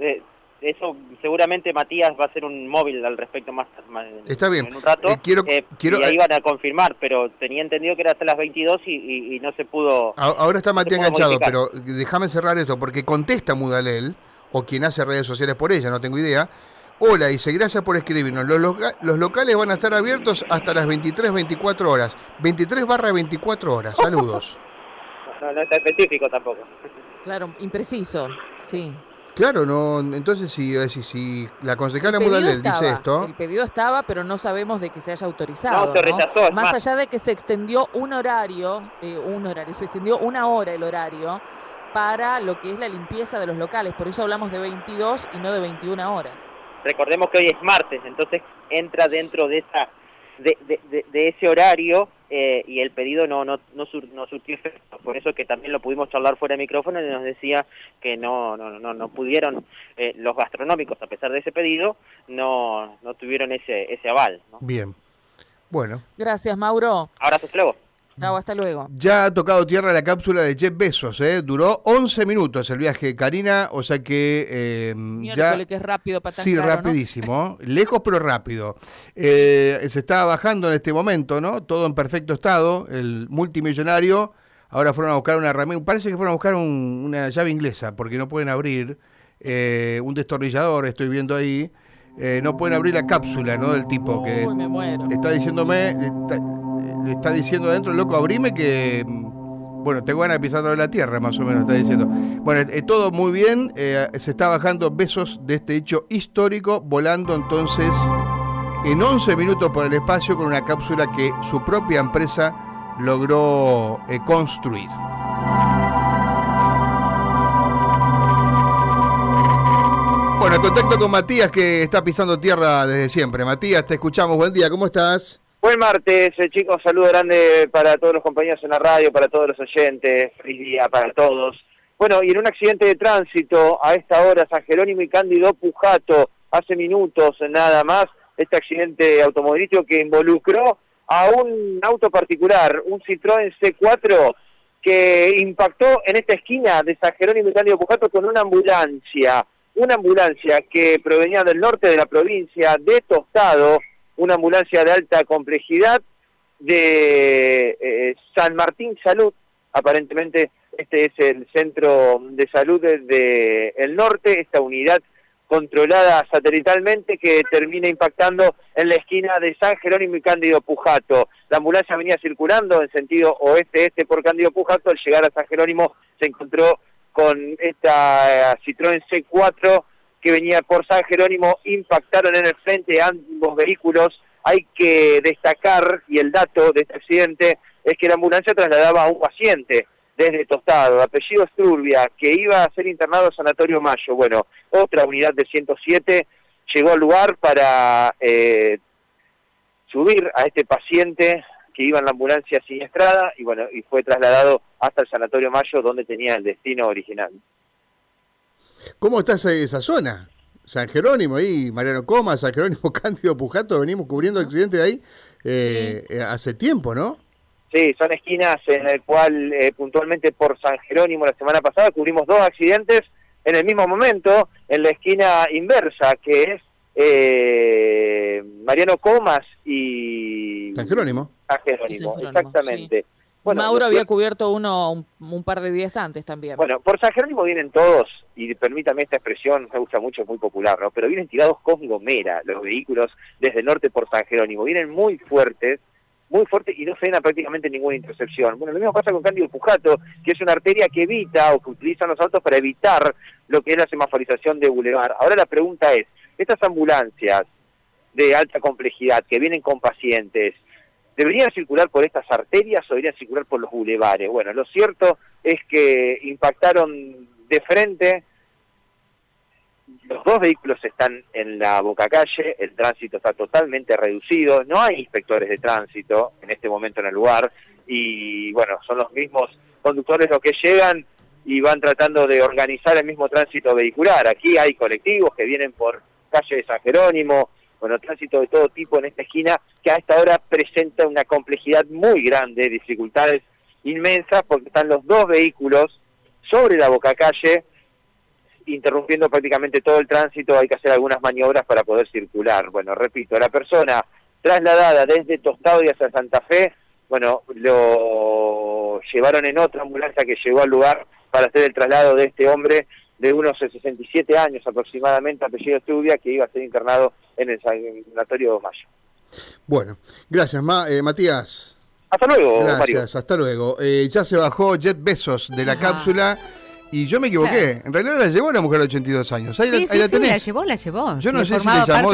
eh, eso seguramente Matías va a hacer un móvil al respecto más, más Está bien. en un rato. Eh, quiero- eh, quiero- y ahí van a confirmar, pero tenía entendido que era hasta las 22 y, y- y no se pudo... Ahora está Matías enganchado, modificar. pero déjame cerrar esto, porque contesta Mudalel, o quien hace redes sociales por ella, no tengo idea. Hola, dice, gracias por escribirnos. Los, loca- los locales van a estar abiertos hasta las 23, 24 horas. 23 barra 24 horas. Saludos. No, no está específico tampoco. Claro, impreciso, sí. Claro, no, entonces si, si, si la concejala Mudalel dice esto, El pedido estaba, pero no sabemos de que se haya autorizado. No, se rechazó, Más más. allá de que se extendió un horario, eh, un horario, se extendió una hora el horario para lo que es la limpieza de los locales. Por eso hablamos de 22 y no de 21 horas. Recordemos que hoy es martes, entonces entra dentro de esa de, de, de- de ese horario eh, y el pedido no no no, sur- no surtió efecto. Por eso que también lo pudimos charlar fuera de micrófono y nos decía que no no no no pudieron eh, los gastronómicos a pesar de ese pedido no no tuvieron ese ese aval. ¿no? bien. Bueno, Gracias, Mauro. Ahora se luego. Hasta luego. ya ha tocado tierra la cápsula de Jeff Bezos, ¿eh? Duró 11 minutos el viaje Karina, o sea que eh, ya... Que es rápido para tan Sí, caro, ¿no? rapidísimo, lejos pero rápido. Eh, se está bajando en este momento, ¿no? Todo en perfecto estado, el multimillonario. Ahora fueron a buscar una herramienta, parece que fueron a buscar un- una llave inglesa, porque no pueden abrir eh, un destornillador, estoy viendo ahí. Eh, no pueden abrir la cápsula, ¿no? Del tipo que Uy, me muero. está diciéndome, está, está diciendo adentro, loco, abrime que, mm, bueno, tengo ganas de pisar la tierra, más o menos, está diciendo. Bueno, eh, todo muy bien, eh, se está bajando besos de este hecho histórico, volando entonces en 11 minutos por el espacio con una cápsula que su propia empresa logró eh, construir. Bueno, en contacto con Matías que está pisando tierra desde siempre. Matías, te escuchamos. Buen día, ¿cómo estás? Buen martes, eh, chicos, saludo grande para todos los compañeros en la radio, para todos los oyentes, feliz día para todos. Bueno, y en un accidente de tránsito a esta hora, San Jerónimo y Cándido Pujato, hace minutos nada más, este accidente automovilístico que involucró a un auto particular, un Citroën C4, que impactó en esta esquina de San Jerónimo y Cándido Pujato con una ambulancia, una ambulancia que provenía del norte de la provincia de Tostado, una ambulancia de alta complejidad de eh, San Martín Salud, aparentemente este es el centro de salud del de el norte, esta unidad controlada satelitalmente que termina impactando en la esquina de San Jerónimo y Cándido Pujato. La ambulancia venía circulando en sentido oeste-este por Cándido Pujato, al llegar a San Jerónimo se encontró con esta eh, Citroën C4 que venía por San Jerónimo, impactaron en el frente ambos vehículos. Hay que destacar, y el dato de este accidente es que la ambulancia trasladaba a un paciente desde Tostado, apellido Esturbia, que iba a ser internado a Sanatorio Mayo. Bueno, otra unidad de 107 llegó al lugar para eh, subir a este paciente que iba en la ambulancia siniestrada y bueno, y fue trasladado hasta el Sanatorio Mayo donde tenía el destino original. ¿Cómo está esa, esa zona? San Jerónimo ahí, Mariano Coma, San Jerónimo Cándido Pujato, venimos cubriendo accidentes de ahí eh, hace tiempo, ¿no? Sí, son esquinas en el cual eh, puntualmente por San Jerónimo la semana pasada cubrimos dos accidentes en el mismo momento en la esquina inversa, que es eh, Mariano Comas y San Jerónimo. San Y Jerónimo, San Jerónimo, exactamente. Bueno, Mauro había cubierto uno un, un par de días antes también. Bueno, por San Jerónimo vienen todos, y permítame esta expresión, me gusta mucho, es muy popular, ¿no? Pero vienen tirados con gomera los vehículos desde el norte por San Jerónimo. Vienen muy fuertes, muy fuertes y no frena prácticamente ninguna intercepción. Bueno, lo mismo pasa con Cándido Pujato, que es una arteria que evita o que utilizan los autos para evitar lo que es la semaforización de bulevar. Ahora la pregunta es, estas ambulancias de alta complejidad que vienen con pacientes, ¿deberían circular por estas arterias o deberían circular por los bulevares? Bueno, lo cierto es que impactaron de frente, los dos vehículos están en la boca calle, el tránsito está totalmente reducido, no hay inspectores de tránsito en este momento en el lugar y bueno, son los mismos conductores los que llegan y van tratando de organizar el mismo tránsito vehicular. Aquí hay colectivos que vienen por calle de San Jerónimo, bueno, tránsito de todo tipo en esta esquina que a esta hora presenta una complejidad muy grande, dificultades inmensas porque están los dos vehículos sobre la boca calle interrumpiendo prácticamente todo el tránsito, hay que hacer algunas maniobras para poder circular. Bueno, repito, la persona trasladada desde Tostado y hacia Santa Fe, bueno, lo llevaron en otra ambulancia que llegó al lugar para hacer el traslado de este hombre de unos 67 años aproximadamente, apellido Estudia, que iba a ser internado en el sanatorio Mayo. Bueno, gracias eh, Matías. Hasta luego, Gracias, hasta luego. Eh, ya se bajó Jet Besos de la cápsula. Y yo me equivoqué. En realidad la llevó la mujer de 82 años. Ahí, la, sí, la, llevó, la llevó. Yo no sé si le llamó